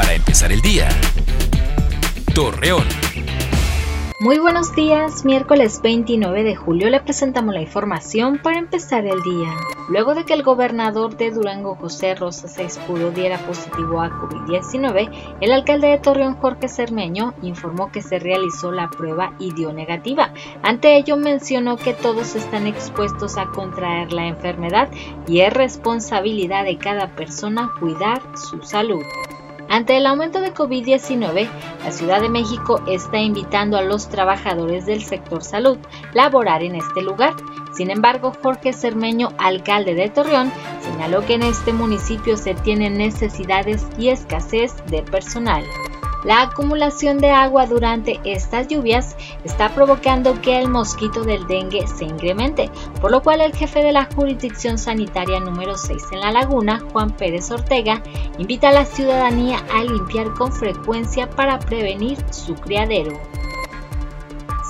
para empezar el día. Torreón. Muy buenos días, miércoles 29 de julio le presentamos la información para empezar el día. Luego de que el gobernador de Durango José Rosas Escudo diera positivo a COVID-19, el alcalde de Torreón Jorge Cermeño informó que se realizó la prueba y dio negativa. Ante ello mencionó que todos están expuestos a contraer la enfermedad y es responsabilidad de cada persona cuidar su salud. Ante el aumento de COVID-19, la Ciudad de México está invitando a los trabajadores del sector salud a laborar en este lugar. Sin embargo, Jorge Cermeño, alcalde de Torreón, señaló que en este municipio se tienen necesidades y escasez de personal. La acumulación de agua durante estas lluvias está provocando que el mosquito del dengue se incremente, por lo cual el jefe de la jurisdicción sanitaria número 6 en la laguna, Juan Pérez Ortega, invita a la ciudadanía a limpiar con frecuencia para prevenir su criadero.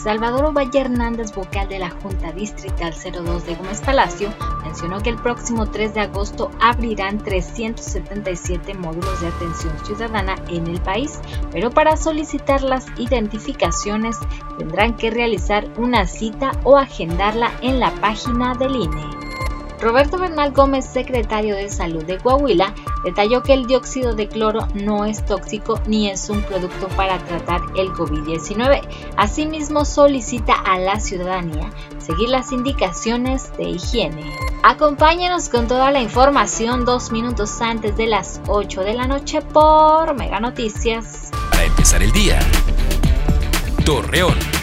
Salvador Ovalle Hernández, vocal de la Junta Distrital 02 de Gómez Palacio, mencionó que el próximo 3 de agosto abrirán 377 módulos de atención ciudadana en el país, pero para solicitar las identificaciones tendrán que realizar una cita o agendarla en la página del INE. Roberto Bernal Gómez, secretario de Salud de Coahuila, detalló que el dióxido de cloro no es tóxico ni es un producto para tratar el COVID-19. Asimismo, solicita a la ciudadanía seguir las indicaciones de higiene. Acompáñenos con toda la información dos minutos antes de las 8 de la noche por Mega Noticias. Para empezar el día, Torreón.